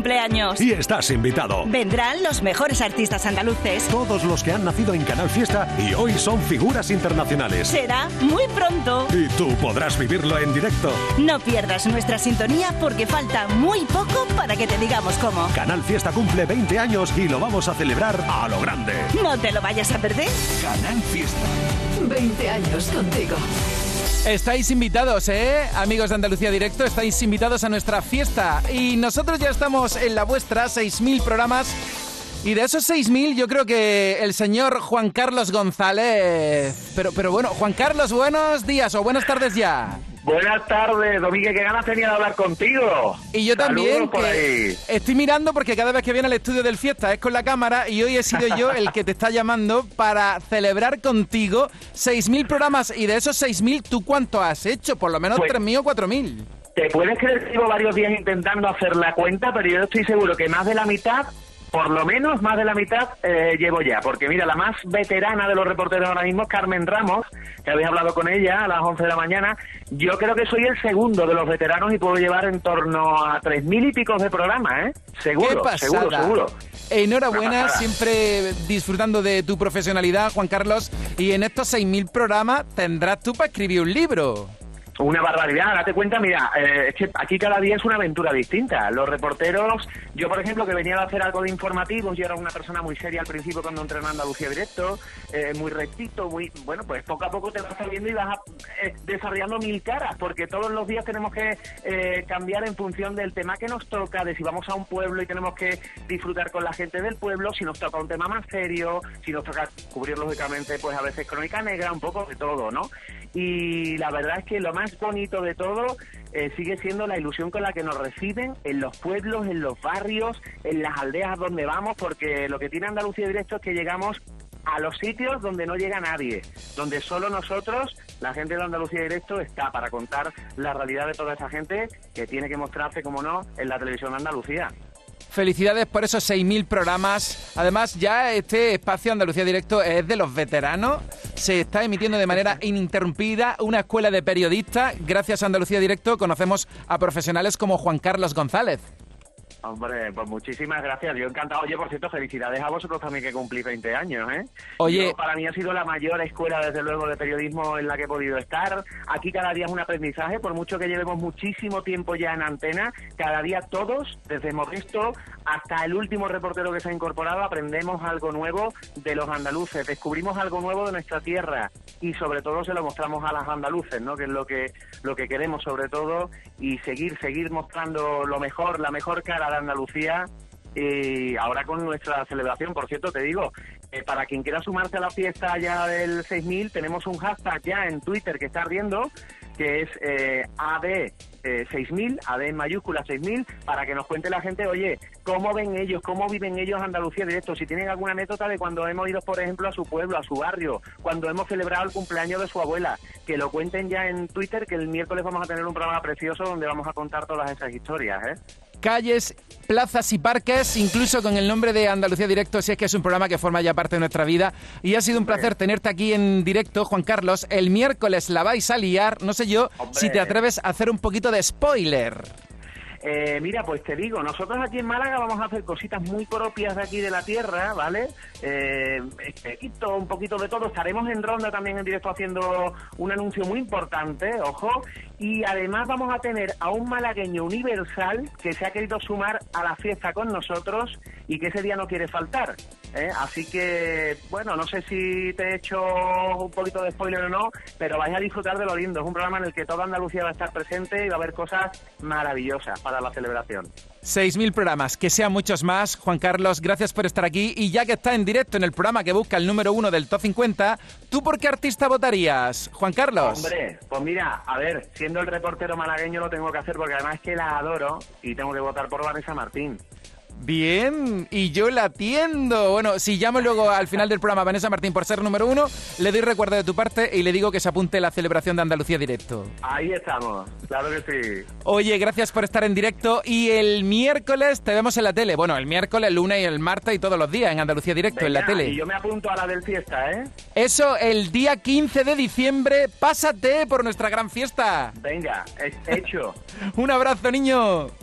cumpleaños. Y estás invitado. Vendrán los mejores artistas andaluces. Todos los que han nacido en Canal Fiesta y hoy son figuras internacionales. Será muy pronto. Y tú podrás vivirlo en directo. No pierdas nuestra sintonía porque falta muy poco para que te digamos cómo. Canal Fiesta cumple 20 años y lo vamos a celebrar a lo grande. No te lo vayas a perder. Canal Fiesta. 20 años contigo. Estáis invitados, ¿eh? Amigos de Andalucía Directo, estáis invitados a nuestra fiesta. Y nosotros ya estamos en la vuestra, 6.000 programas. Y de esos 6.000 yo creo que el señor Juan Carlos González... Pero, pero bueno, Juan Carlos, buenos días o buenas tardes ya. Buenas tardes, Domínguez, qué ganas tenía de hablar contigo. Y yo también, por que ahí. estoy mirando porque cada vez que viene al estudio del fiesta es con la cámara y hoy he sido yo el que te está llamando para celebrar contigo 6.000 programas y de esos 6.000, ¿tú cuánto has hecho? Por lo menos Pues- 3.000 o 4.000. Te puedes creer que llevo varios días intentando hacer la cuenta, pero yo estoy seguro que más de la mitad, por lo menos más de la mitad, eh, llevo ya. Porque mira, la más veterana de los reporteros ahora mismo es Carmen Ramos, que habéis hablado con ella a las 11 de la mañana. Yo creo que soy el segundo de los veteranos y puedo llevar en torno a 3.000 y pico de programas, ¿eh? Seguro, ¡Qué seguro, seguro. Enhorabuena, siempre disfrutando de tu profesionalidad, Juan Carlos. Y en estos 6.000 programas tendrás tú para escribir un libro. Una barbaridad, date cuenta, mira, eh, es que aquí cada día es una aventura distinta. Los reporteros, yo por ejemplo que venía a hacer algo de informativos, yo era una persona muy seria al principio cuando entré en Andalucía Directo, eh, muy rectito, muy, bueno, pues poco a poco te vas saliendo y vas a- eh, desarrollando mil caras, porque todos los días tenemos que eh, cambiar en función del tema que nos toca, de si vamos a un pueblo y tenemos que disfrutar con la gente del pueblo, si nos toca un tema más serio, si nos toca cubrir lógicamente pues a veces crónica negra, un poco de todo, ¿no? Y la verdad es que lo más bonito de todo eh, sigue siendo la ilusión con la que nos reciben en los pueblos, en los barrios, en las aldeas donde vamos, porque lo que tiene Andalucía Directo es que llegamos a los sitios donde no llega nadie, donde solo nosotros, la gente de Andalucía Directo, está para contar la realidad de toda esa gente que tiene que mostrarse, como no, en la televisión de Andalucía. Felicidades por esos 6.000 programas. Además, ya este espacio Andalucía Directo es de los veteranos. Se está emitiendo de manera ininterrumpida una escuela de periodistas. Gracias a Andalucía Directo conocemos a profesionales como Juan Carlos González. Hombre, pues muchísimas gracias. Yo encantado. Oye, por cierto, felicidades a vosotros también que cumplís 20 años, ¿eh? Oye- Yo, para mí ha sido la mayor escuela, desde luego, de periodismo en la que he podido estar. Aquí cada día es un aprendizaje, por mucho que llevemos muchísimo tiempo ya en antena, cada día todos, desde Modesto hasta el último reportero que se ha incorporado, aprendemos algo nuevo de los andaluces, descubrimos algo nuevo de nuestra tierra y sobre todo se lo mostramos a las andaluces, ¿no? Que es lo que, lo que queremos sobre todo y seguir, seguir mostrando lo mejor, la mejor cara Andalucía y ahora con nuestra celebración, por cierto, te digo, eh, para quien quiera sumarse a la fiesta ya del 6000, tenemos un hashtag ya en Twitter que está ardiendo, que es eh, AD eh, 6000, AD en mayúscula 6000, para que nos cuente la gente, oye, cómo ven ellos, cómo viven ellos Andalucía directo, si tienen alguna anécdota de cuando hemos ido, por ejemplo, a su pueblo, a su barrio, cuando hemos celebrado el cumpleaños de su abuela, que lo cuenten ya en Twitter, que el miércoles vamos a tener un programa precioso donde vamos a contar todas esas historias, ¿eh? Calles, plazas y parques, incluso con el nombre de Andalucía Directo, si es que es un programa que forma ya parte de nuestra vida. Y ha sido un placer tenerte aquí en directo, Juan Carlos. El miércoles la vais a liar. No sé yo Hombre. si te atreves a hacer un poquito de spoiler. Eh, mira, pues te digo, nosotros aquí en Málaga vamos a hacer cositas muy propias de aquí de la tierra, ¿vale? Eh, espequito, un poquito de todo. Estaremos en Ronda también en directo haciendo un anuncio muy importante, ojo. Y además vamos a tener a un malagueño universal que se ha querido sumar a la fiesta con nosotros y que ese día no quiere faltar. ¿Eh? Así que, bueno, no sé si te he hecho un poquito de spoiler o no, pero vais a disfrutar de lo lindo. Es un programa en el que toda Andalucía va a estar presente y va a haber cosas maravillosas para la celebración. 6.000 programas, que sean muchos más. Juan Carlos, gracias por estar aquí. Y ya que está en directo en el programa que busca el número uno del Top 50, ¿tú por qué artista votarías? Juan Carlos. Hombre, pues mira, a ver, siendo el reportero malagueño lo tengo que hacer porque además es que la adoro y tengo que votar por Vanessa Martín. Bien, y yo la atiendo. Bueno, si llamo luego al final del programa a Vanessa Martín por ser número uno, le doy recuerdo de tu parte y le digo que se apunte la celebración de Andalucía Directo. Ahí estamos, claro que sí. Oye, gracias por estar en directo y el miércoles te vemos en la tele. Bueno, el miércoles, el lunes y el martes y todos los días en Andalucía Directo, en la tele. Y yo me apunto a la del fiesta, ¿eh? Eso, el día 15 de diciembre, pásate por nuestra gran fiesta. Venga, es hecho. Un abrazo, niño.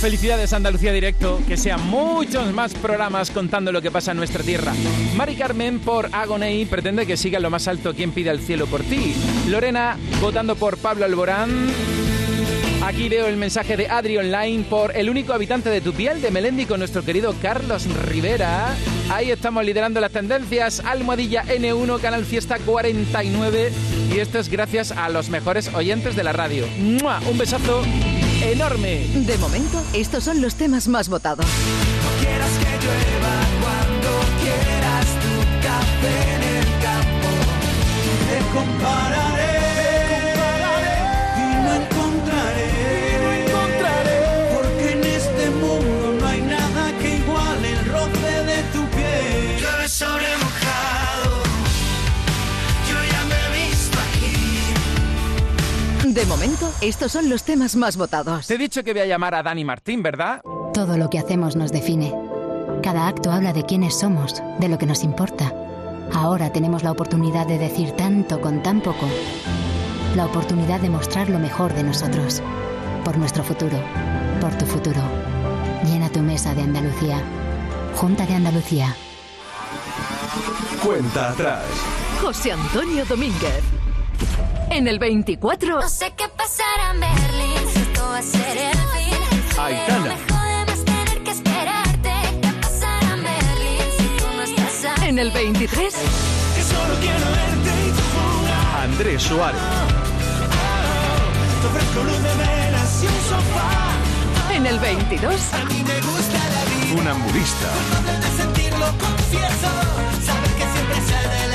Felicidades Andalucía Directo, que sean muchos más programas contando lo que pasa en nuestra tierra. Mari Carmen por Agoney pretende que siga lo más alto quien pida el cielo por ti. Lorena votando por Pablo Alborán. Aquí veo el mensaje de Adri Online por el único habitante de tu piel de Melendi con nuestro querido Carlos Rivera. Ahí estamos liderando las tendencias. Almohadilla N1, Canal Fiesta 49. Y esto es gracias a los mejores oyentes de la radio. ¡Mua! Un besazo enorme. De momento, estos son los temas más votados. quieras que llueva cuando quieras tu café en el campo. Te compararé, y no encontraré, porque en este mundo no hay nada que iguale el roce de tu piel. Llueve sobre De momento, estos son los temas más votados. Te he dicho que voy a llamar a Dani Martín, ¿verdad? Todo lo que hacemos nos define. Cada acto habla de quiénes somos, de lo que nos importa. Ahora tenemos la oportunidad de decir tanto con tan poco. La oportunidad de mostrar lo mejor de nosotros. Por nuestro futuro. Por tu futuro. Llena tu mesa de Andalucía. Junta de Andalucía. Cuenta atrás. José Antonio Domínguez. En el 24, No sé qué pasará en Berlín, si esto va a ser el fin. Aitana. Pero me jode más tener que esperarte. ¿Qué pasará en Berlín si tú no estás aquí? en el 23, Que solo quiero verte y tu jugar. Andrés Suárez. Te ofrezco luz de velas y un sofá. en el 22, A mí me gusta la vida. Un ambulista. Antes de sentirlo confieso, saber que siempre sale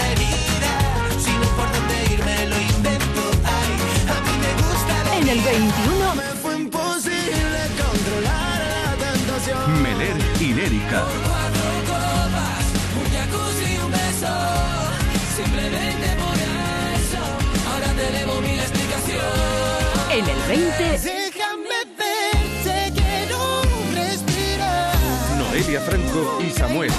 el 21, Me fue imposible controlar la tentación. Meler y Lérica. Un jacuzzi y un beso. Simplemente por eso. Ahora te debo mi explicación. en el 20, Déjame verte, quiero respirar. Noelia Franco y Samuel.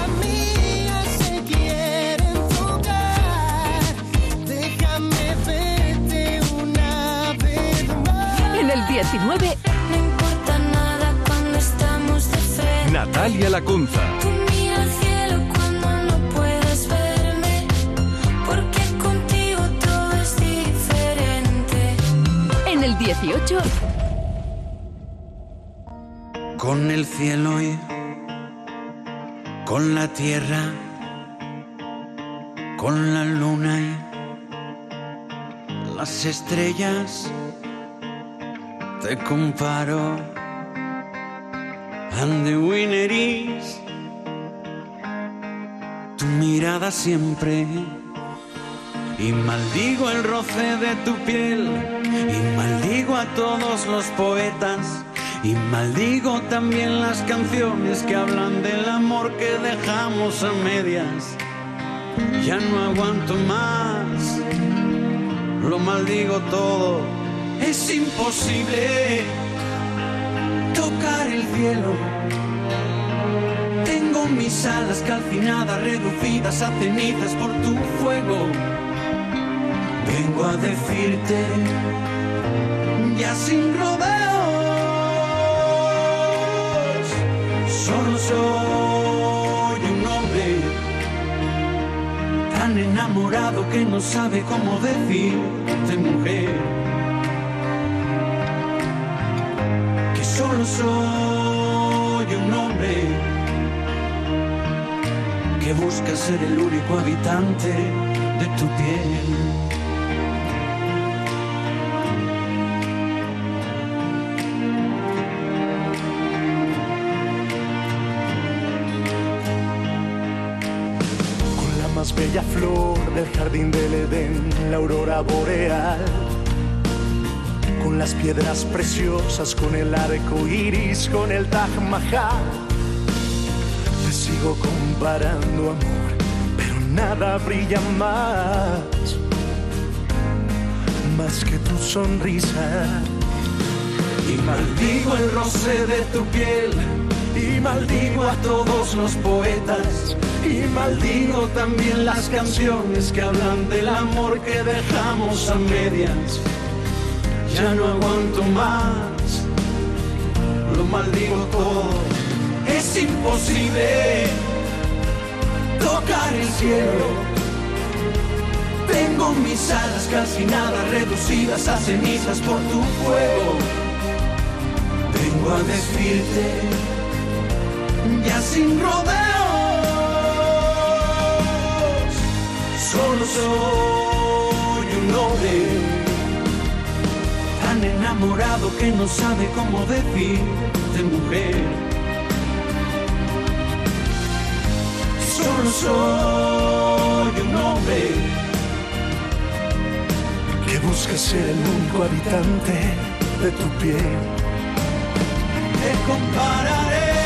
Más. en el 19, No importa nada cuando estamos de frente. Natalia Lacunza. Tú mira al cielo cuando no puedes verme. Porque contigo todo es diferente. en el 18, Con el cielo y con la tierra, con la luna y las estrellas, te comparo. And the tu mirada siempre. Y maldigo el roce de tu piel, y maldigo a todos los poetas, y maldigo también las canciones que hablan del amor que dejamos a medias. Ya no aguanto más, lo maldigo todo, es imposible tocar el cielo. Tengo mis alas calcinadas, reducidas a cenizas por tu fuego. Vengo a decirte, ya sin rodeos, solo soy un hombre tan enamorado que no sabe cómo decirte Soy un hombre que busca ser el único habitante de tu piel. con la más bella flor del jardín del Edén, la aurora boreal, con las piedras preciosas, con el arco iris, con el Taj Mahal, sigo comparando amor, pero nada brilla más, más que tu sonrisa. Y maldigo el roce de tu piel. Y maldigo a todos los poetas. Y maldigo también las canciones que hablan del amor que dejamos a medias. Ya no aguanto más. Lo maldigo todo. Es imposible tocar el cielo. Tengo mis alas casi nada reducidas a cenizas por tu fuego. Vengo a decirte, ya sin rodeos, solo soy un hombre enamorado que no sabe cómo decir de mujer. Solo soy un hombre que busca ser el único habitante de tu piel. Te compararé,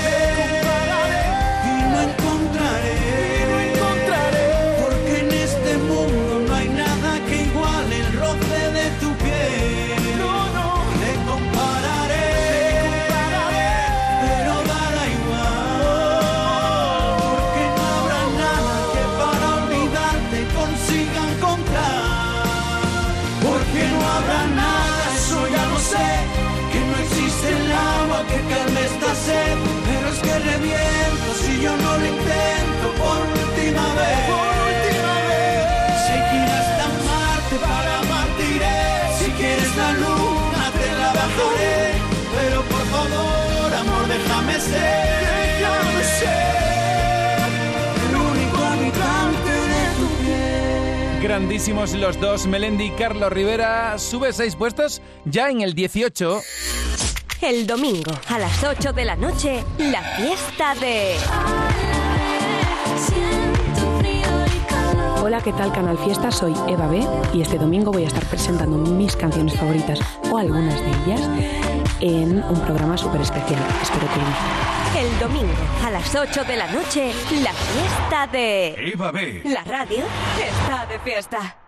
los dos, Melendi y Carlos Rivera. Sube seis puestos ya en el 18. El domingo a las 8 de la noche, la fiesta de... Hola, ¿qué tal Canal Fiesta? Soy Eva B y este domingo voy a estar presentando mis canciones favoritas o algunas de ellas en un programa súper especial. Espero que guste. El domingo a las 8 de la noche, la fiesta de... Eva B. La radio está de fiesta.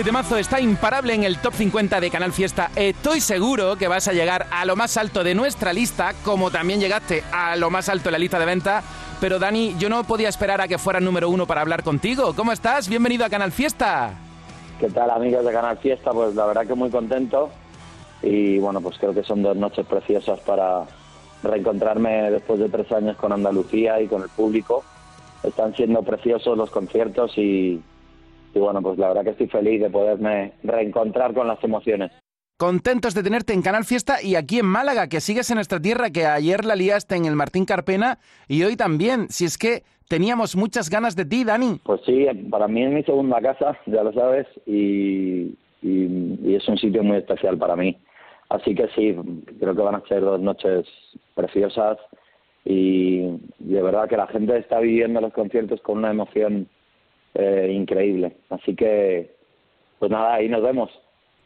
Este temazo está imparable en el top 50 de Canal Fiesta. Estoy seguro que vas a llegar a lo más alto de nuestra lista, como también llegaste a lo más alto de la lista de venta. Pero Dani, yo no podía esperar a que fuera número uno para hablar contigo. ¿Cómo estás? Bienvenido a Canal Fiesta. ¿Qué tal amigos de Canal Fiesta? Pues la verdad que muy contento y bueno, pues creo que son dos noches preciosas para reencontrarme después de tres años con Andalucía y con el público. Están siendo preciosos los conciertos y, y bueno, pues la verdad que estoy feliz de poderme reencontrar con las emociones. Contentos de tenerte en Canal Fiesta y aquí en Málaga, que sigues en nuestra tierra, que ayer la liaste en el Martín Carpena y hoy también. Si es que teníamos muchas ganas de ti, Dani. Pues sí, para mí es mi segunda casa, ya lo sabes, y, y- y es un sitio muy especial para mí. Así que sí, creo que van a ser dos noches preciosas y de verdad que la gente está viviendo los conciertos con una emoción eh, increíble. Así que, pues nada, ahí nos vemos.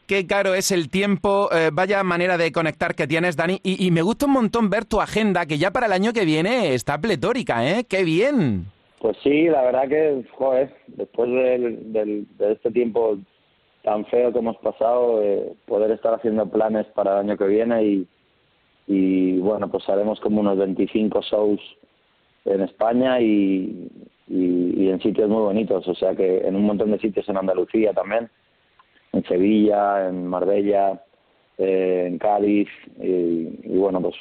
Qué caro es el tiempo, eh, vaya manera de conectar que tienes, Dani. Y, y me gusta un montón ver tu agenda, que ya para el año que viene está pletórica, ¿eh? ¡Qué bien! Pues sí, la verdad que, joder, después del, del- de este tiempo tan feo que hemos pasado, eh, poder estar haciendo planes para el año que viene y, y bueno, pues haremos como unos 25 shows en España y, y, y en sitios muy bonitos, o sea que en un montón de sitios en Andalucía también, en Sevilla, en Marbella, eh, en Cádiz y, bueno, pues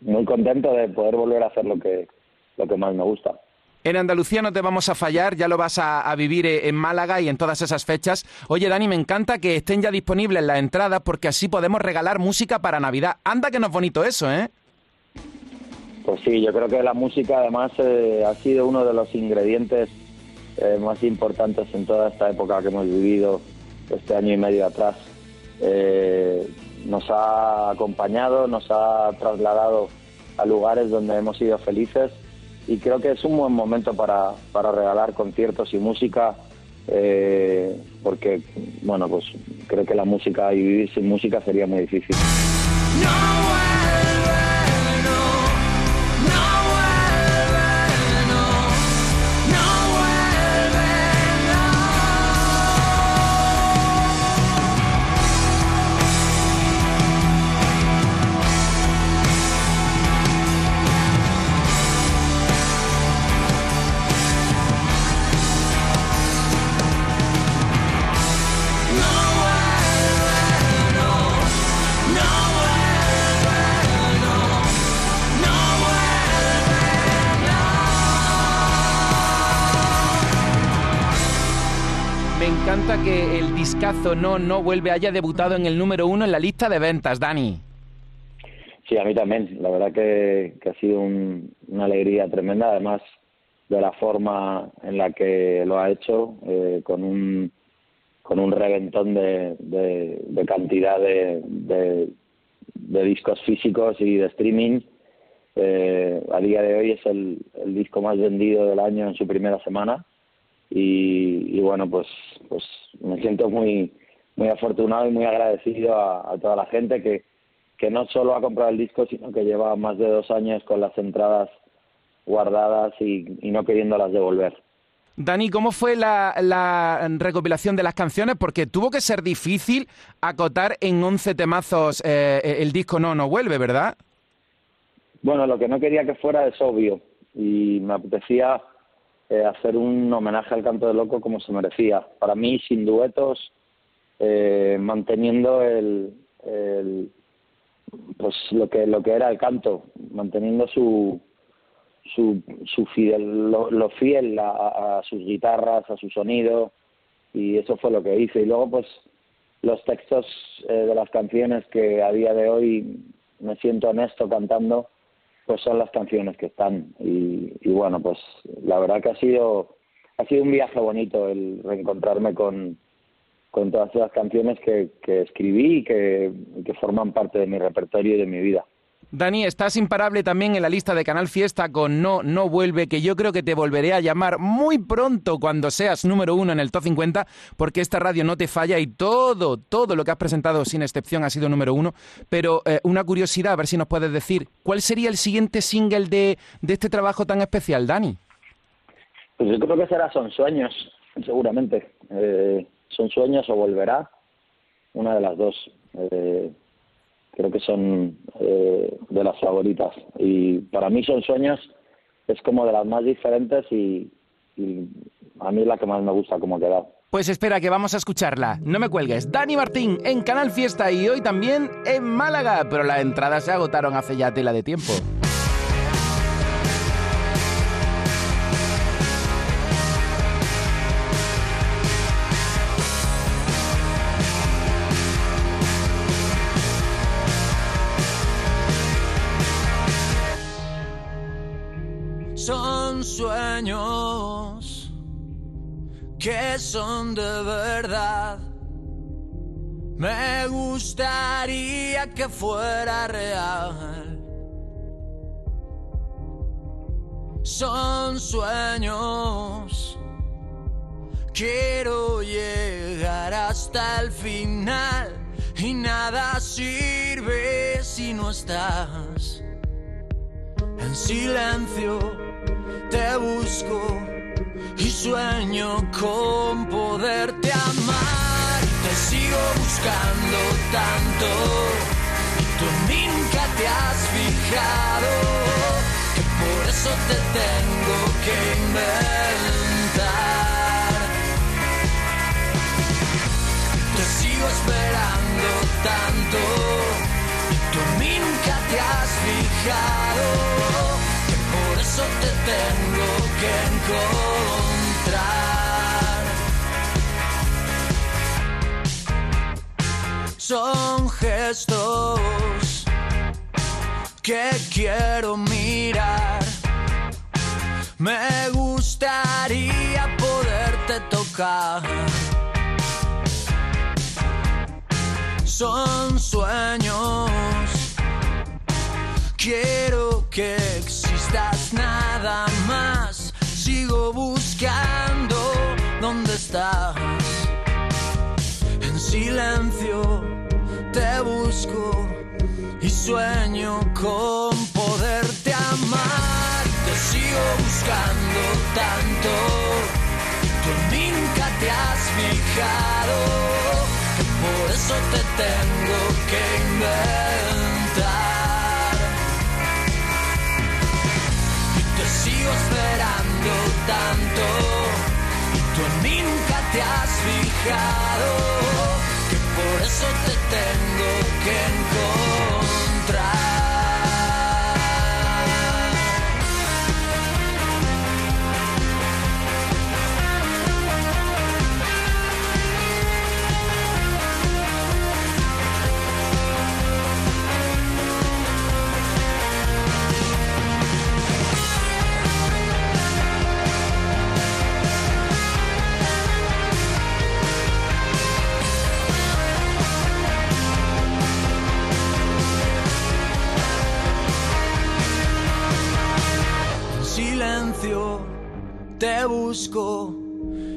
muy contento de poder volver a hacer lo que, lo que más me gusta. En Andalucía no te vamos a fallar, ya lo vas a, a vivir eh, en Málaga y en todas esas fechas. Oye, Dani, me encanta que estén ya disponibles las entradas porque así podemos regalar música para Navidad. Anda que no es bonito eso, ¿eh? Pues sí, yo creo que la música además eh, ha sido uno de los ingredientes eh, más importantes en toda esta época que hemos vivido este año y medio atrás. Eh, nos ha acompañado, nos ha trasladado a lugares donde hemos sido felices y creo que es un buen momento para, para regalar conciertos y música eh, porque, bueno, pues creo que la música y vivir sin música sería muy difícil. Discazo No, no vuelve haya debutado en el número uno en la lista de ventas, Dani. Sí, a mí también. La verdad que, que ha sido un- una alegría tremenda, además de la forma en la que lo ha hecho, eh, con un con un reventón de, de- cantidad de, de- de discos físicos y de streaming. Eh, a día de hoy es el, el disco más vendido del año en su primera semana y, y bueno, pues pues me siento muy muy afortunado y muy agradecido a, a toda la gente que, que no solo ha comprado el disco, sino que lleva más de dos años con las entradas guardadas y, y no queriéndolas devolver. Dani, ¿cómo fue la, la recopilación de las canciones? Porque tuvo que ser difícil acotar en 11 temazos eh, el disco No, no vuelve, ¿verdad? Bueno, lo que no quería que fuera es obvio y me apetecía eh, hacer un homenaje al canto del loco como se merecía. Para mí, sin duetos, eh, manteniendo el, pues lo que lo que era el canto, manteniendo su su, su fidel, lo, fiel a, a sus guitarras, a su sonido y eso fue lo que hice. Y luego pues los textos eh, de las canciones que a día de hoy me siento honesto cantando, pues son las canciones que están. Y, bueno, pues la verdad que ha sido ha sido un viaje bonito el reencontrarme con, con todas esas canciones que, escribí y que, que forman parte de mi repertorio y de mi vida. Dani, estás imparable también en la lista de Canal Fiesta con No, no vuelve, que yo creo que te volveré a llamar muy pronto cuando seas número uno en el top 50, porque esta radio no te falla y todo, todo lo que has presentado sin excepción ha sido número uno. Pero eh, una curiosidad, a ver si nos puedes decir, ¿cuál sería el siguiente single de, de este trabajo tan especial, Dani? Pues yo creo que será Son Sueños, seguramente. Eh, son Sueños o Volverá, una de las dos. Eh, creo que son eh, de las favoritas. Y para mí Son Sueños es como de las más diferentes y, y a mí es la que más me gusta como ha quedado. Pues espera que vamos a escucharla. No me cuelgues. Dani Martín en Canal Fiesta y hoy también en Málaga, pero las entradas se agotaron hace ya tela de tiempo. Son sueños que son de verdad. Me gustaría que fuera real. Son sueños. Quiero llegar hasta el final y nada sirve si no estás. En silencio te busco y sueño con poderte amar. Te sigo buscando tanto y tú nunca te has fijado. Que por eso te tengo que inventar. Te sigo esperando tanto y tú nunca te has fijado. Eso te tengo que encontrar. Son gestos que quiero mirar. Me gustaría poderte tocar. Son sueños. Quiero que existas nada más. Sigo buscando dónde estás. En silencio te busco y sueño con poderte amar. Te sigo buscando tanto tú nunca te has fijado. Que por eso te tengo que inventar. Y tú en mí nunca te has fijado. Que por eso te tengo que encontrar. Busco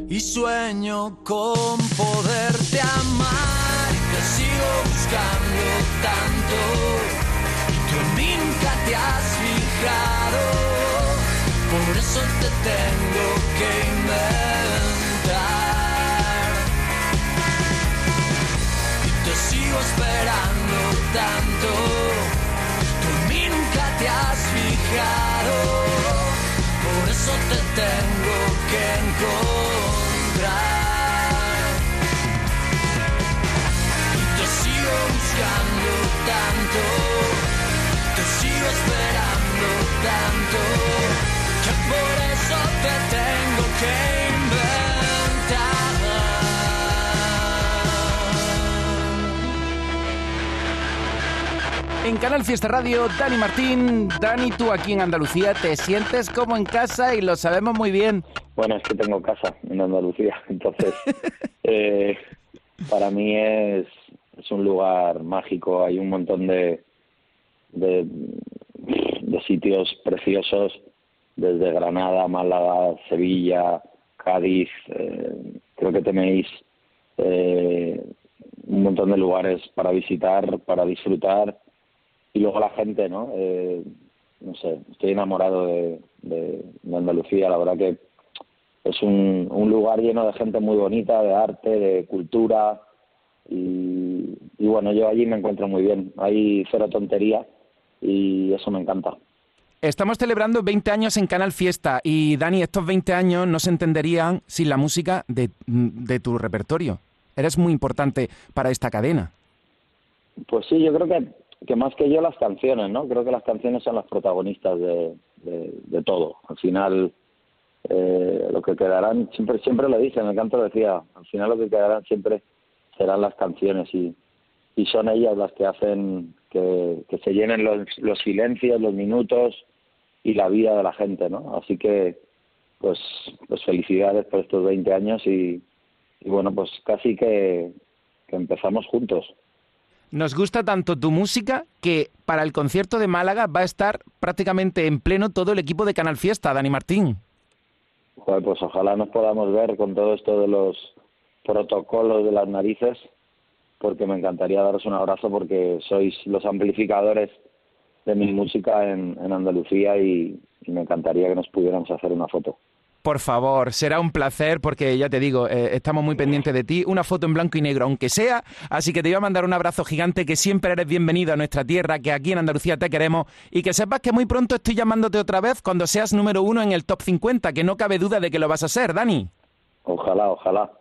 y sueño con poderte amar. Te sigo buscando tanto y tú en nunca te has fijado. Por eso te tengo que inventar. Y te sigo esperando tanto. Tú en nunca te has fijado. Eso te tengo que encontrar. Y te sigo buscando tanto. Te sigo esperando tanto. Que por eso te tengo que inventar. En Canal Fiesta Radio, Dani Martín. Dani, tú aquí en Andalucía te sientes como en casa y lo sabemos muy bien. Bueno, es que tengo casa en Andalucía, entonces eh, para mí es, un lugar mágico. Hay un montón de, de, de sitios preciosos, desde Granada, Málaga, Sevilla, Cádiz. eh, creo que tenéis eh, un montón de lugares para visitar, para disfrutar. Y luego la gente, ¿no? Eh, no sé, estoy enamorado de, de, de Andalucía. La verdad que es un, un lugar lleno de gente muy bonita, de arte, de cultura. Y, y bueno, yo allí me encuentro muy bien. Hay cero tontería y eso me encanta. Estamos celebrando 20 años en Canal Fiesta y Dani, estos 20 años no se entenderían sin la música de, de tu repertorio. Eres muy importante para esta cadena. Pues sí, yo creo que, que más que yo las canciones, ¿no? Creo que las canciones son las protagonistas de, de, todo. Al final, eh, lo que quedarán, siempre siempre lo dicen, el canto decía, al final lo que quedarán siempre serán las canciones y, y son ellas las que hacen que, que se llenen los, los silencios, los minutos y la vida de la gente, ¿no? Así que, pues, pues felicidades por estos 20 años y, y bueno, pues casi que empezamos juntos. Nos gusta tanto tu música que para el concierto de Málaga va a estar prácticamente en pleno todo el equipo de Canal Fiesta, Dani Martín. Pues ojalá nos podamos ver con todo esto de los protocolos de las narices, porque me encantaría daros un abrazo porque sois los amplificadores de mi música en, Andalucía y me encantaría que nos pudiéramos hacer una foto. Por favor, será un placer porque ya te digo, eh, estamos muy pendientes de ti. Una foto en blanco y negro, aunque sea. Así que te voy a mandar un abrazo gigante, que siempre eres bienvenido a nuestra tierra, que aquí en Andalucía te queremos y que sepas que muy pronto estoy llamándote otra vez cuando seas número uno en el top 50, que no cabe duda de que lo vas a ser, Dani. Ojalá, ojalá.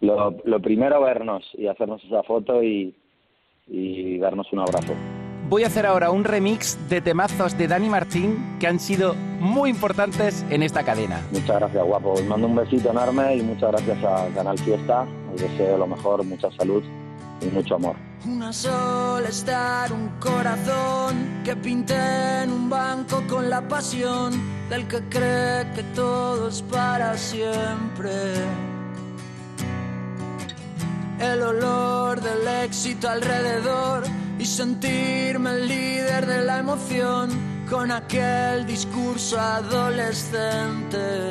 Lo, primero vernos y hacernos esa foto y darnos un abrazo. Voy a hacer ahora un remix de temazos de Dani Martín que han sido muy importantes en esta cadena. Muchas gracias, guapo. Os mando un besito enorme y muchas gracias a Canal Fiesta. Os deseo lo mejor, mucha salud y mucho amor. Una sola estar, un corazón que pinté en un banco con la pasión del que cree que todo es para siempre. El olor del éxito alrededor y sentirme el líder de la emoción con aquel discurso adolescente.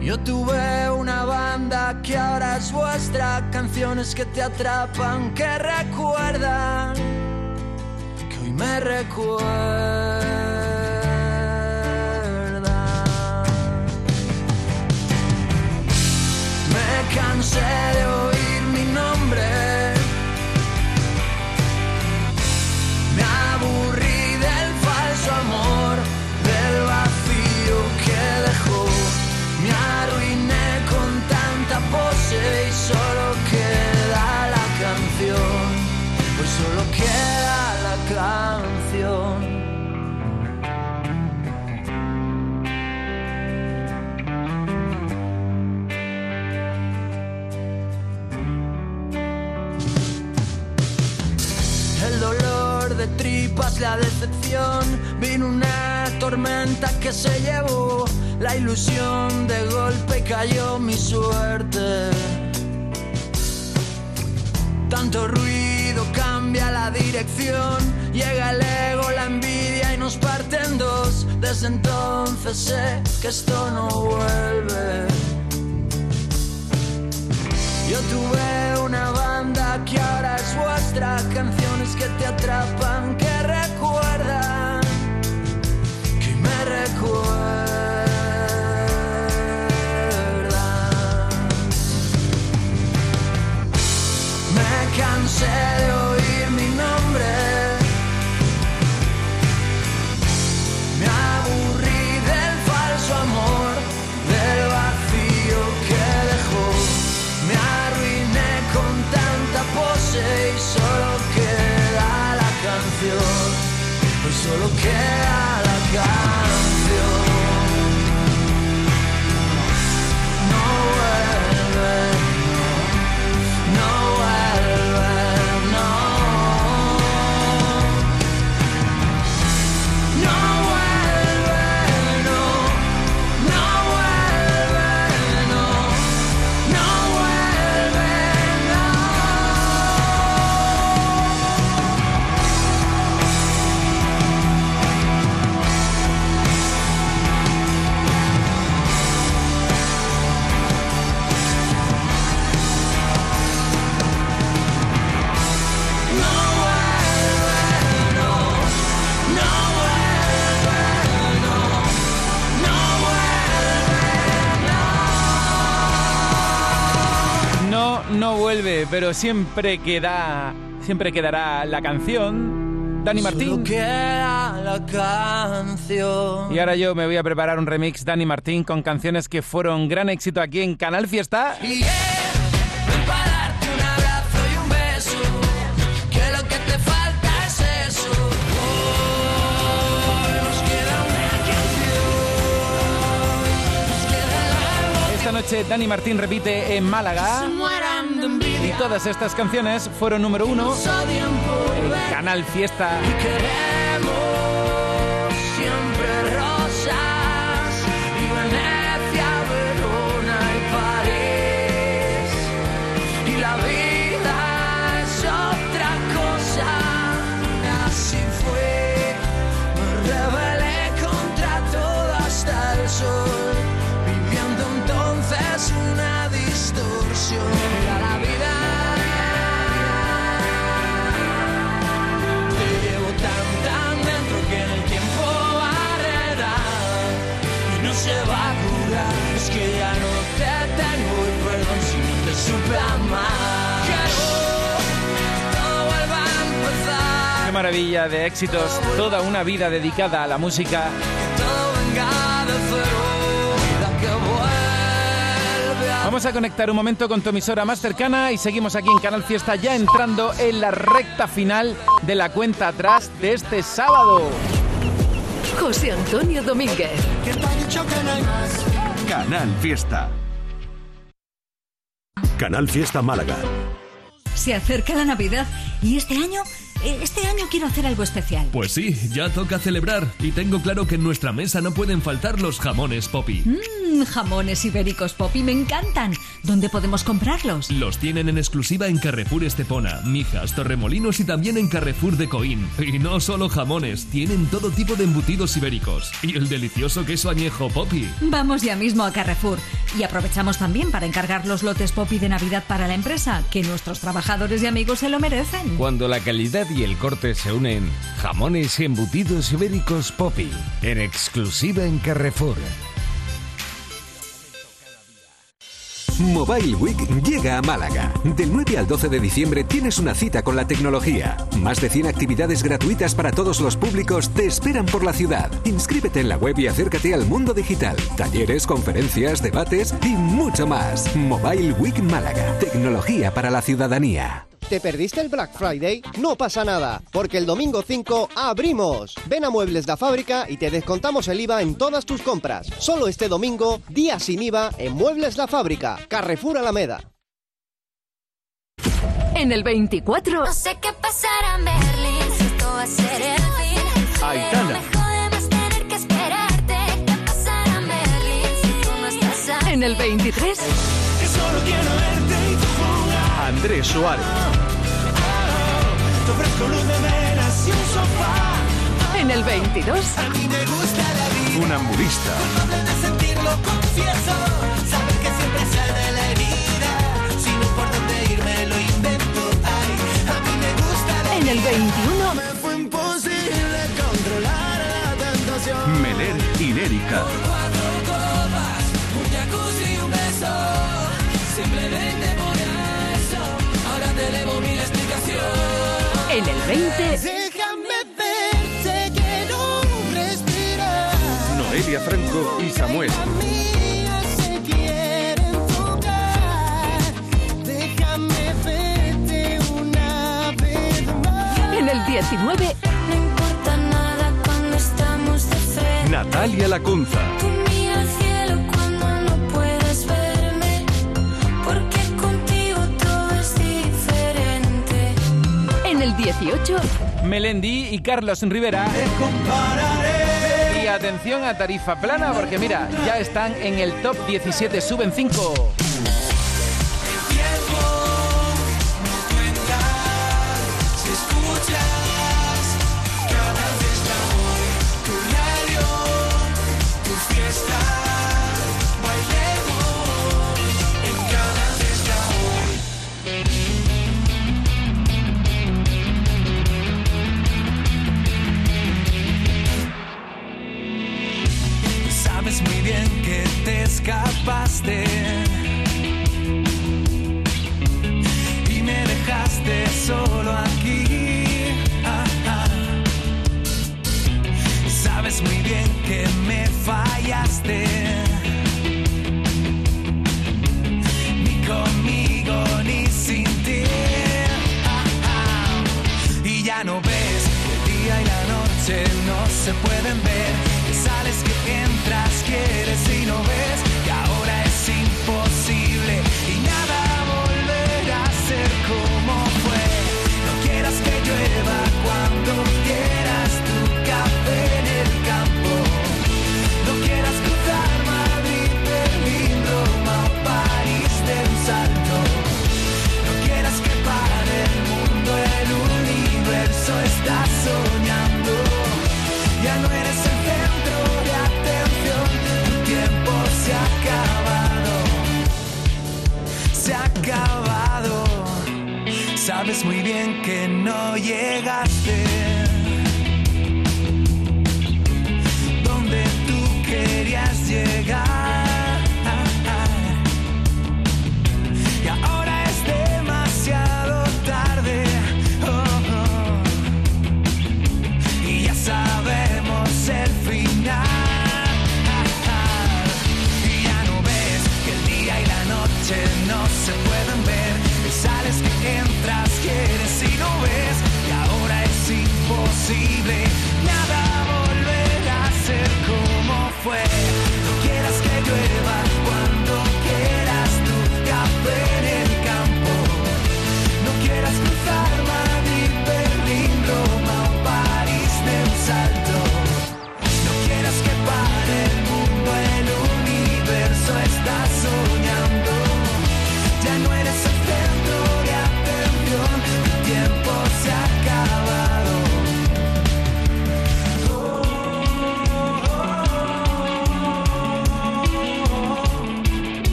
Yo tuve una banda que ahora es vuestra, canciones que te atrapan, que recuerdan, que hoy me recuerdan. Me cansé de oír mi nombre. De tripas, la decepción. Vino una tormenta que se llevó la ilusión. De golpe cayó mi suerte. Tanto ruido cambia la dirección. Llega el ego, la envidia y nos parte en dos. Desde entonces sé que esto no vuelve. Yo tuve una banda que ahora es vuestra, que te atrapan, que recuerdan, que me recuerdan. Me cansé de Pues vuelve, pero siempre queda, siempre quedará la canción. Dani Martín. Solo queda la canción. Y ahora yo me voy a preparar un remix Dani Martín con canciones que fueron gran éxito aquí en Canal Fiesta. Yeah, noche Dani Martín repite en Málaga. Y todas estas canciones fueron número uno en. Canal Fiesta. Maravilla de éxitos. Toda una vida dedicada a la música. Vamos a conectar un momento con tu emisora más cercana y seguimos aquí en Canal Fiesta ya entrando en la recta final de la cuenta atrás de este sábado. José Antonio Domínguez. Canal Fiesta. Canal Fiesta Málaga. Se acerca la Navidad y este año, este año quiero hacer algo especial. Pues sí, ya toca celebrar y tengo claro que en nuestra mesa no pueden faltar los jamones Poppy. Mmm, jamones ibéricos Poppy me encantan. ¿Dónde podemos comprarlos? Los tienen en exclusiva en Carrefour Estepona, Mijas, Torremolinos y también en Carrefour de Coín. Y no solo jamones, tienen todo tipo de embutidos ibéricos. Y el delicioso queso añejo Poppy. Vamos ya mismo a Carrefour y aprovechamos también para encargar los lotes Poppy de Navidad para la empresa, que nuestros trabajadores y amigos se lo merecen. Cuando la calidad y el corte se unen, jamones y embutidos ibéricos Poppy, en exclusiva en Carrefour. Mobile Week llega a Málaga. Del 9 al 12 de diciembre tienes una cita con la tecnología. Más de 100 actividades gratuitas para todos los públicos te esperan por la ciudad. Inscríbete en la web y acércate al mundo digital. Talleres, conferencias, debates y mucho más. Mobile Week Málaga. Tecnología para la ciudadanía. ¿Te perdiste el Black Friday? No pasa nada, porque el domingo 5 abrimos. Ven a Muebles La Fábrica y te descontamos el IVA en todas tus compras. Solo este domingo, día sin IVA en Muebles La Fábrica, Carrefour Alameda. En el 24. No sé qué pasará en Berlín, si esto va a ser el fin. Aitana. Me jode más tener que esperarte. ¿Qué pasará en Berlín si tú no estás aquí? En el 23. Que solo quiero verte un sofá. En el 22. A mí me gusta la vida. Un ambulista. Culpable de sentirlo, confieso. Saber que siempre sale de la herida. Si no por dónde irme, lo invento. Ay, a mí me gusta la En el vida. 21. Me fue imposible controlar la tentación. Meler y Lérica. En el 20. Déjame verte, quiero respirar. Noelia Franco y Samuel. Mía se quieren tocar. Déjame verte una vez más. En el 19. No importa nada cuando estamos de frente. Natalia Lacunza. 18. Melendi y Carlos Rivera. Y atención a tarifa plana, porque mira, ya están en el top 17, suben 5.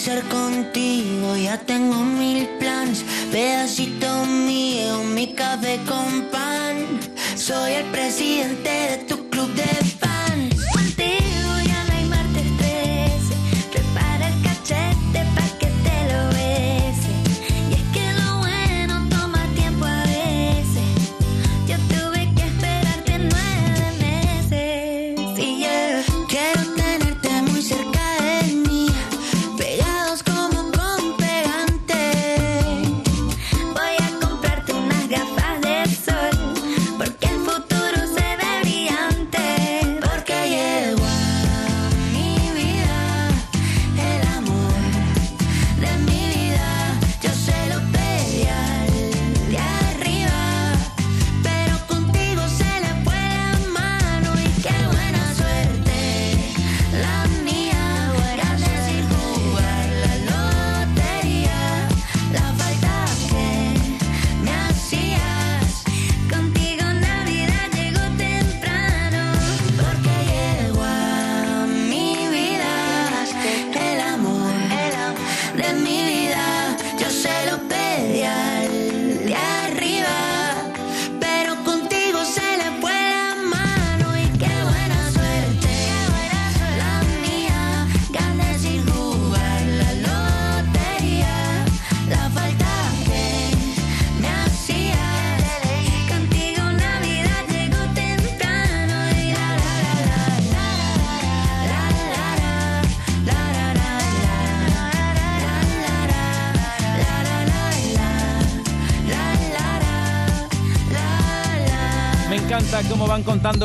Ser contigo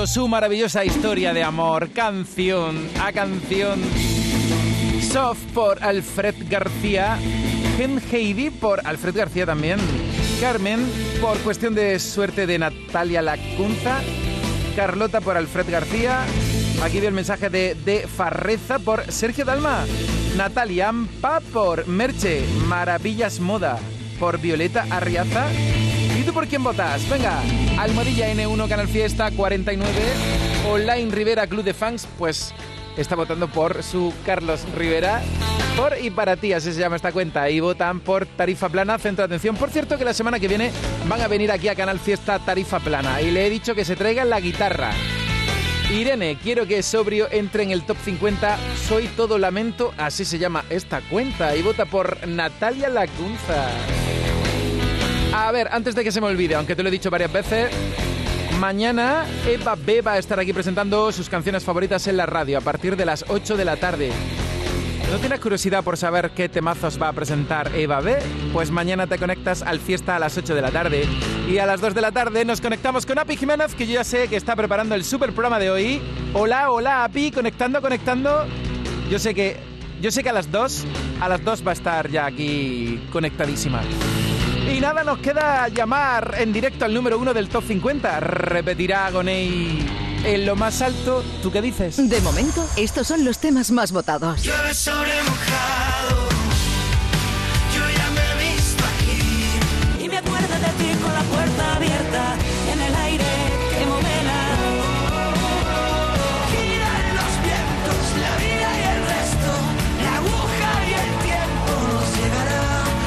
su maravillosa historia de amor, canción a canción. Soft por Alfred García, Gen Heidi por Alfred García también, Carmen por cuestión de suerte de Natalia Lacunza, Carlota por Alfred García, aquí veo el mensaje de, de Farreza por Sergio Dalma, Natalia Ampa por Merche, Maravillas Moda por Violeta Arriaza. ¿Y tú por quién votas? Venga, Almohadilla N1 Canal Fiesta 49, Online Rivera Club de Fans, pues está votando por su Carlos Rivera. Por y para ti, así se llama esta cuenta. Y votan por Tarifa Plana, Centro de Atención. Por cierto, que la semana que viene van a venir aquí a Canal Fiesta Tarifa Plana. Y le he dicho que se traigan la guitarra. Irene, quiero que Sobrio entre en el top 50. Soy todo lamento, así se llama esta cuenta. Y vota por Natalia Lacunza. A ver, antes de que se me olvide, aunque te lo he dicho varias veces, mañana Eva B va a estar aquí presentando sus canciones favoritas en la radio a partir de las 8 de la tarde. ¿No tienes curiosidad por saber qué temazos va a presentar Eva B? Pues mañana te conectas al fiesta a las 8 de la tarde. Y a las 2 de la tarde nos conectamos con Api Jiménez, que yo ya sé que está preparando el super programa de hoy. Hola, hola Api, conectando, conectando. Yo sé que. Yo sé que a las 2, a las 2 va a estar ya aquí conectadísima. Y nada, nos queda llamar en directo al número 1 del top 50. Repetirá Gonei en lo más alto. ¿Tú qué dices? De momento, estos son los temas más votados. Sobre mojado, yo ya me he visto aquí. Y me acuerdo de ti con la puerta abierta,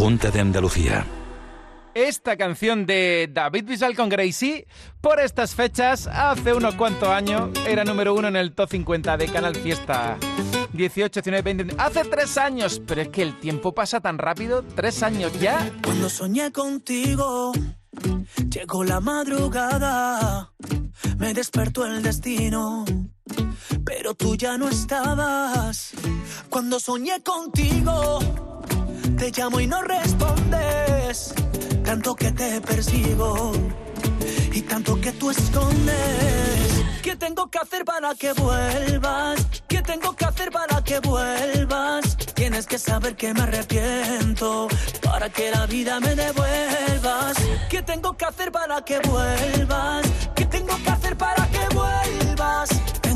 Junta de Andalucía. Esta canción de David Bisbal con Gracie, por estas fechas, hace unos cuantos años, era número uno en el top 50 de Canal Fiesta. 18, 19, 20. Hace tres años, pero es que el tiempo pasa tan rápido. Tres años ya. Cuando soñé contigo, llegó la madrugada, me despertó el destino, pero tú ya no estabas. Cuando soñé contigo, te llamo y no respondes, tanto que te persigo y tanto que tú escondes. ¿Qué tengo que hacer para que vuelvas? ¿Qué tengo que hacer para que vuelvas? Tienes que saber que me arrepiento para que la vida me devuelvas. ¿Qué tengo que hacer para que vuelvas? ¿Qué tengo que hacer para que vuelvas?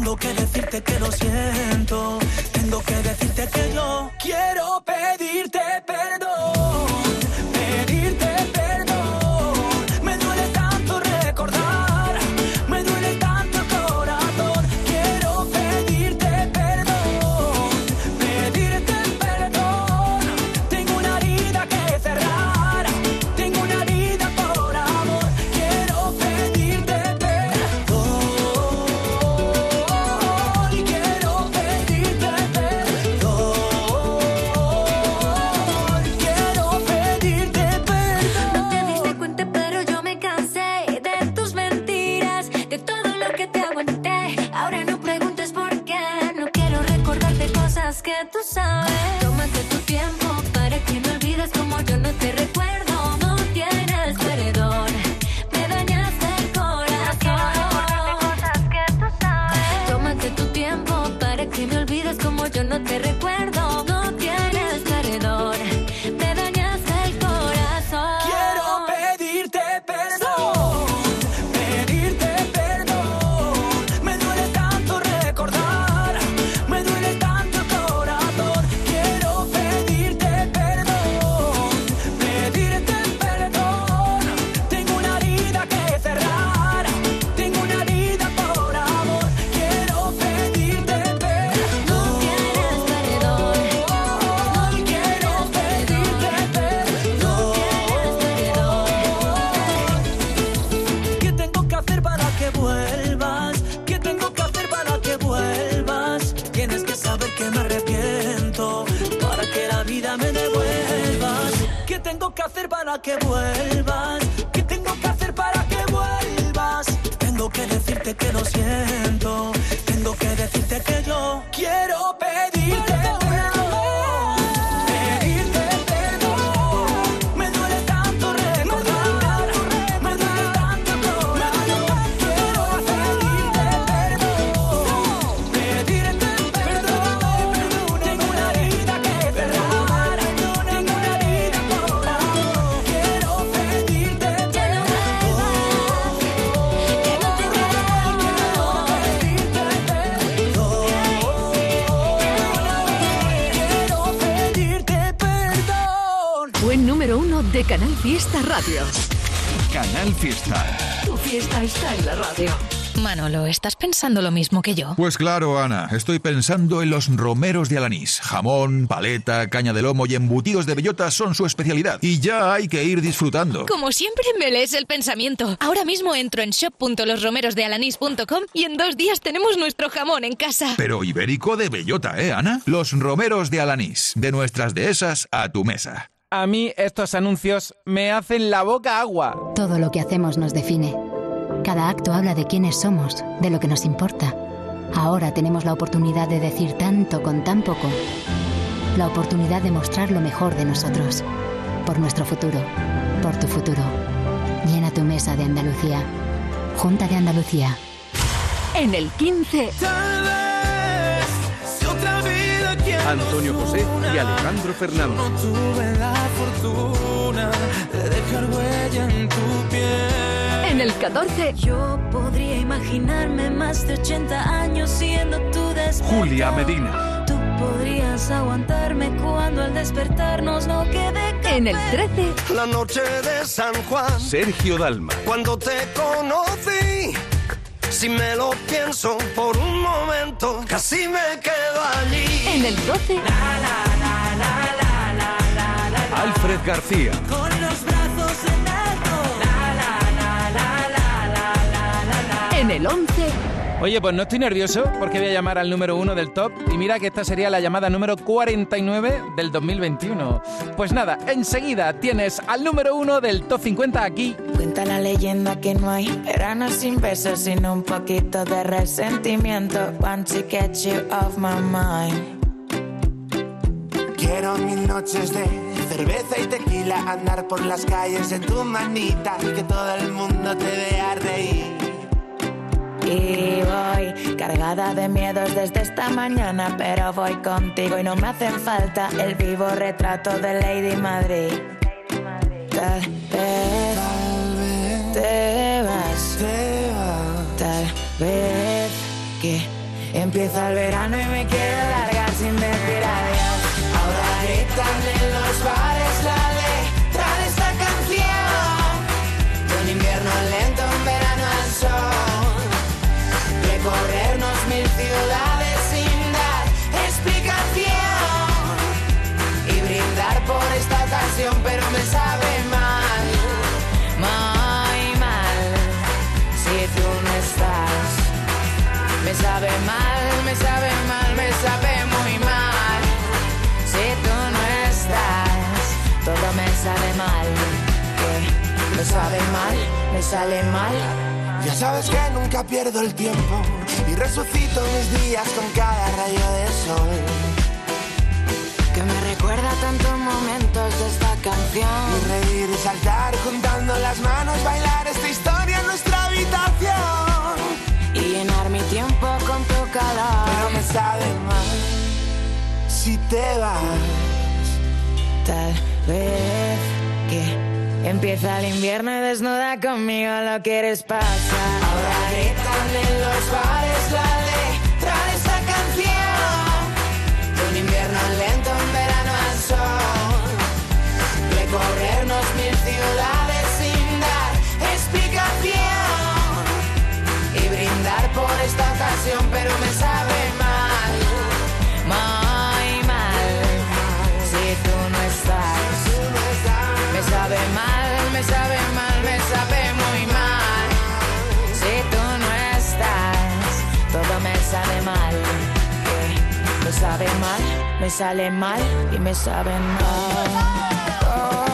Tengo que decirte que lo siento. Tengo que decirte que yo quiero pedirte perdón. Que vuelvas? ¿Qué tengo que hacer para que vuelvas? Tengo que decirte que lo siento. Fiesta Radio. Canal Fiesta. Tu fiesta está en la radio. Manolo, ¿estás pensando lo mismo que yo? Pues claro, Ana, estoy pensando en los romeros de Alanís. Jamón, paleta, caña de lomo y embutidos de bellota son su especialidad. Y ya hay que ir disfrutando. Como siempre me lees el pensamiento. Ahora mismo entro en shop.losromerosdealanís.com y en dos días tenemos nuestro jamón en casa. Pero ibérico de bellota, ¿eh, Ana? Los romeros de Alanís. De nuestras dehesas a tu mesa. A mí estos anuncios me hacen la boca agua. Todo lo que hacemos nos define. Cada acto habla de quiénes somos, de lo que nos importa. Ahora tenemos la oportunidad de decir tanto con tan poco. La oportunidad de mostrar lo mejor de nosotros. Por nuestro futuro. Por tu futuro. Llena tu mesa de Andalucía. Junta de Andalucía. En el 15. Antonio José y Alejandro Fernández. No tuve la fortuna de dejar huella en tu piel. En el 14. Yo podría imaginarme más de 80 años siendo tu despertar. Julia Medina. Tú podrías aguantarme cuando al despertarnos no quede café. En el 13. La noche de San Juan. Sergio Dalma. Cuando te conocí. Si me lo pienso por un momento, casi me quedo allí. En el 12. Alfred García. Con los brazos en alto. En el 11. Oye, pues no estoy nervioso porque voy a llamar al número uno del top y mira que esta sería la llamada número 49 del 2021. Pues nada, enseguida tienes al número uno del top 50 aquí. Leyenda que no hay verano sin besos, sino un poquito de resentimiento. Want to get you off my mind. Quiero mil noches de cerveza y tequila, andar por las calles en tu manita, que todo el mundo te vea reír. Y voy cargada de miedos desde esta mañana, pero voy contigo y no me hacen falta el vivo retrato de Lady Madrid. Tal vez te vas, tal vez que empieza el verano y me quiero largar sin decir adiós. Ahora gritan en los bares la letra de esta canción. De un invierno lento, un verano al sol. Recorrernos mil ciudades sin dar explicación. Y brindar por esta ocasión, pero me sabe me sabe mal, me sale mal. Ya sabes que nunca pierdo el tiempo y resucito mis días con cada rayo de sol. Que me recuerda tantos momentos de esta canción. Y reír y saltar juntando las manos, bailar esta historia en nuestra habitación. Y llenar mi tiempo con tu calor. Pero me sabe mal si te vas. Tal vez que empieza el invierno y desnuda conmigo lo quieres pasar. Ahora gritan en los bares la letra de esta canción. Un invierno lento, un verano al sol. Recorrernos mil ciudades sin dar explicación. Y brindar por esta ocasión, pero me sabe me sabe mal, me sabe muy mal. Si tú no estás, todo me sabe mal. Que Me sabe mal, me sale mal y me sabe mal. Oh.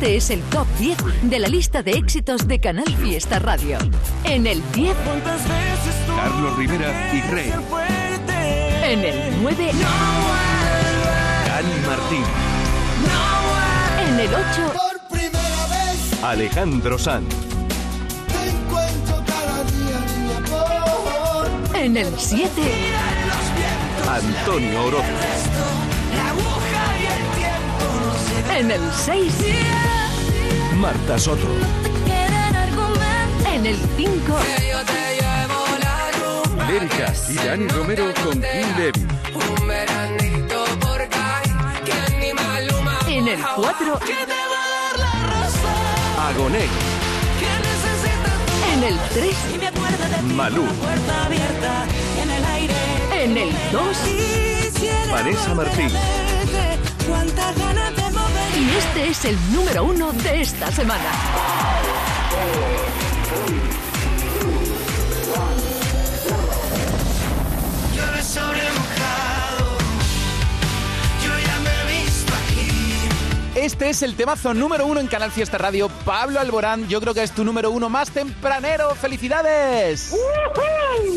Este es el top 10 de la lista de éxitos de Canal Fiesta Radio. En el 10, Carlos Rivera y Rey. en el 9, Dani Martín. en el 8, Alejandro Sanz. en el 7, Antonio Orozco. En el 6, Marta Soto. en el 5, Lérica y Dani Romero con Kim Levy. en el 4, Agoné. en el 3, Malú. en el 2 Vanessa Martín. Y este es el número 1 de esta semana. Llueve sobre mojado. Yo ya me he visto aquí. Este es el temazo número uno en Canal Fiesta Radio. Pablo Alborán, yo creo que es tu número uno más tempranero. ¡Felicidades!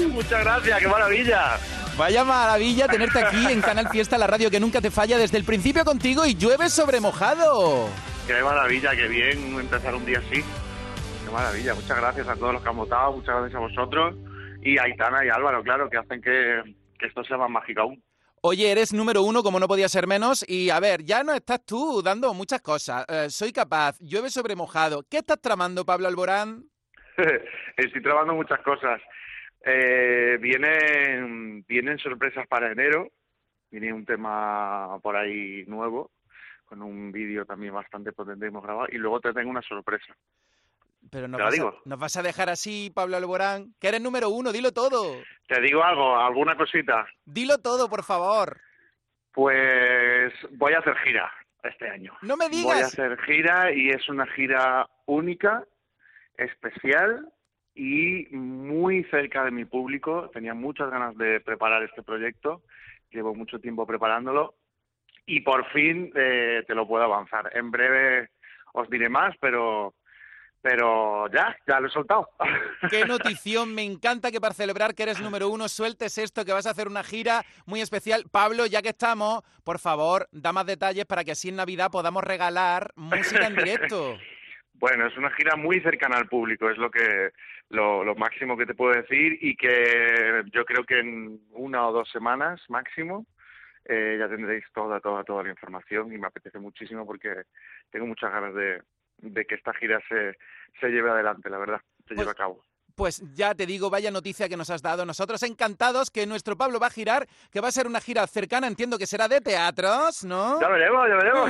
Muchas gracias, qué maravilla. Vaya maravilla tenerte aquí en Canal Fiesta, la radio que nunca te falla desde el principio contigo y llueve sobre mojado. Qué maravilla, qué bien empezar un día así. Qué maravilla. Muchas gracias a todos los que han votado, muchas gracias a vosotros y a Aitana y Álvaro, claro, que hacen que, que esto sea más mágico aún. Oye, eres número uno, como no podía ser menos. Y a ver, ya no estás tú dando muchas cosas. Eh, soy capaz, llueve sobre mojado. ¿Qué estás tramando, Pablo Alborán? Estoy trabajando muchas cosas. Eh, vienen, vienen sorpresas para enero. Viene un tema por ahí nuevo, con un vídeo también bastante potente que hemos grabado. Y luego te tengo una sorpresa. Pero nos Te vas, a, digo. nos vas a dejar así, Pablo Alborán. Que eres número uno, dilo todo. Te digo algo, alguna cosita. Dilo todo, por favor. Pues voy a hacer gira este año. No me Voy a digas. hacer gira y es una gira única, especial y muy cerca de mi público. Tenía muchas ganas de preparar este proyecto. Llevo mucho tiempo preparándolo y por fin eh, te lo puedo avanzar. En breve os diré más, pero pero ya, ya lo he soltado. Qué notición, me encanta que para celebrar que eres número uno sueltes esto, que vas a hacer una gira muy especial. Pablo, ya que estamos, por favor, da más detalles para que así en Navidad podamos regalar música en directo. Bueno, es una gira muy cercana al público, es lo que lo, lo máximo que te puedo decir y que yo creo que en una o dos semanas máximo eh, ya tendréis toda, toda, toda la información y me apetece muchísimo porque tengo muchas ganas de, de que esta gira se, se lleve adelante, la verdad, se lleve a cabo. Pues ya te digo, vaya noticia que nos has dado. Nosotros encantados que nuestro Pablo va a girar, que va a ser una gira cercana, entiendo que será de teatros, ¿no? Ya veremos, ya veremos.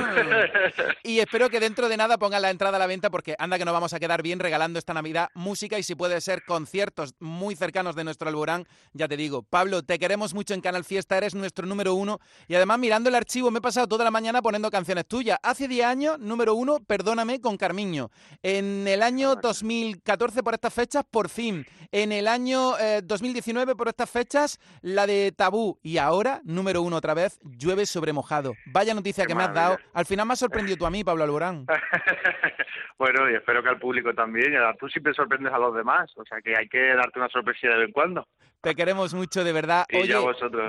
Y espero que dentro de nada pongan la entrada a la venta porque anda que nos vamos a quedar bien regalando esta Navidad música y si puede ser conciertos muy cercanos de nuestro Alborán, ya te digo. Pablo, te queremos mucho en Canal Fiesta, eres nuestro número uno y además mirando el archivo me he pasado toda la mañana poniendo canciones tuyas. Hace 10 años, número uno, Perdóname con Carmiño. En el año 2014 por estas fechas, por fin. En el año eh, 2019 por estas fechas, la de Tabú. Y ahora, número uno otra vez, Llueve sobre mojado. Vaya noticia Qué que me has dado. maravilla. Al final me has sorprendido tú a mí, Pablo Alborán. bueno, y espero que al público también. Tú siempre sorprendes a los demás, o sea que hay que darte una sorpresilla de vez en cuando. Te queremos mucho, de verdad. Y Oye,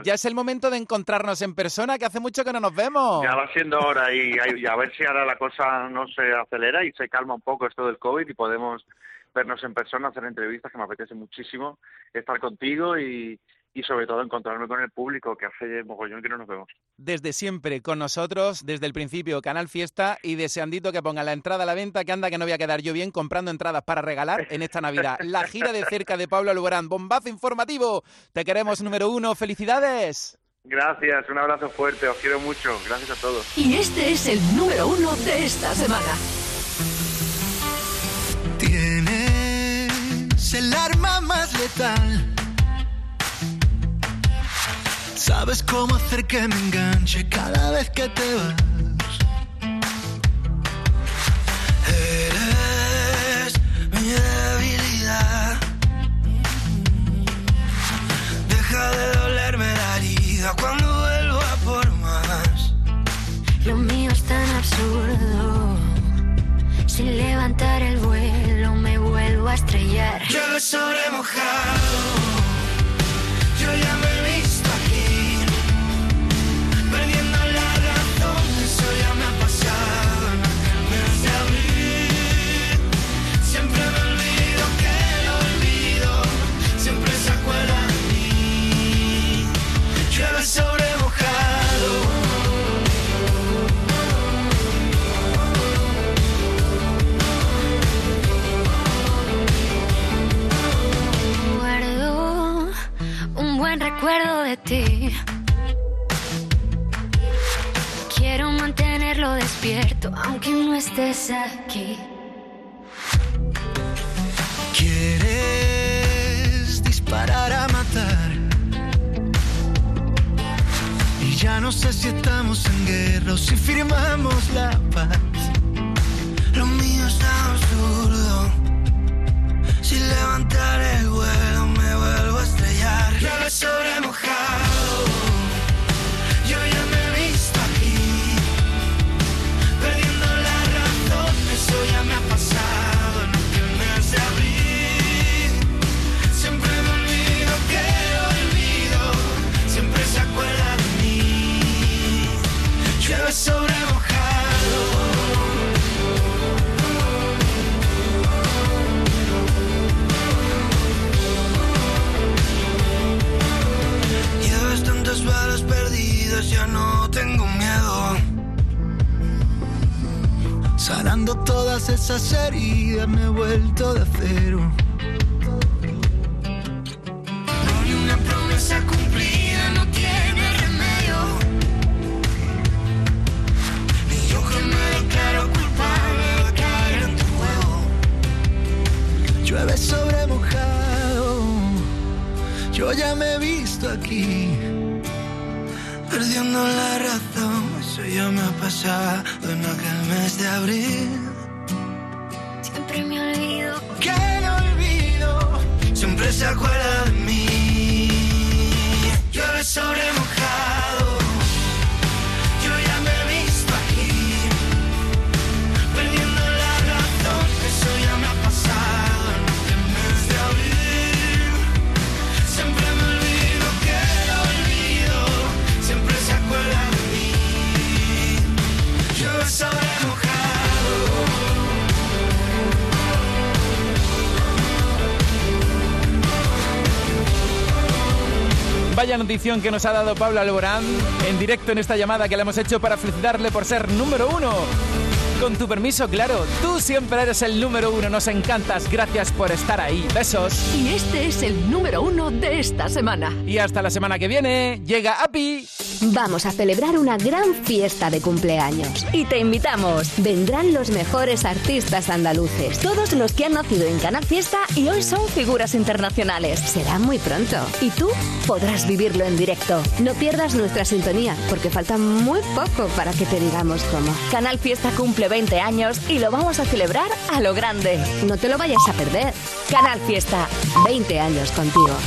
ya es el momento de encontrarnos en persona, que hace mucho que no nos vemos. Ya va siendo hora y, y a ver si ahora la cosa no se acelera y se calma un poco esto del COVID y podemos vernos en persona, hacer entrevistas, que me apetece muchísimo estar contigo y, y sobre todo encontrarme con el público, que hace mogollón que no nos vemos. Desde siempre con nosotros, desde el principio, Canal Fiesta, y deseandito que pongan la entrada a la venta, que anda que no voy a quedar yo bien comprando entradas para regalar en esta Navidad. La gira de cerca de Pablo Alborán, bombazo informativo. Te queremos número uno, felicidades. Gracias, un abrazo fuerte, os quiero mucho, gracias a todos. Y este es el número uno de esta semana. Más letal. Sabes cómo hacer que me enganche cada vez que te vas. Eres mi debilidad. Deja de dolerme la herida cuando vuelvo a por más. Lo mío es tan absurdo. Sin levantar a estrellar. Llueve sobre mojado. Aunque no estés aquí. Quieres disparar a matar. Y ya no sé si estamos en guerra o si firmamos la paz. Lo mío es absurdo. Sin levantar el vuelo me vuelvo a estrellar. No tengo miedo. Sanando todas esas heridas, me he vuelto de acero. No hay una promesa cumplida, no tiene remedio. Ni yo que me declaro culpable de en tu juego. Llueve sobre mojado. Yo ya me he visto aquí, perdiendo la razón. Eso ya me ha pasado en aquel mes de abril. Siempre me olvido. Que no olvido, siempre se acuerda de mí. Llueve sobre mojado. Vaya notición que nos ha dado Pablo Alborán en directo en esta llamada que le hemos hecho para felicitarle por ser número uno. Con tu permiso, claro, tú siempre eres el número uno, nos encantas, gracias por estar ahí. Besos. Y este es el número uno de esta semana. Y hasta la semana que viene, llega Api. Vamos a celebrar una gran fiesta de cumpleaños. Y te invitamos. Vendrán los mejores artistas andaluces. Todos los que han nacido en Canal Fiesta y hoy son figuras internacionales. Será muy pronto. Y tú podrás vivirlo en directo. No pierdas nuestra sintonía, porque falta muy poco para que te digamos cómo. Canal Fiesta cumple 20 años y lo vamos a celebrar a lo grande. No te lo vayas a perder. Canal Fiesta, 20 años contigo.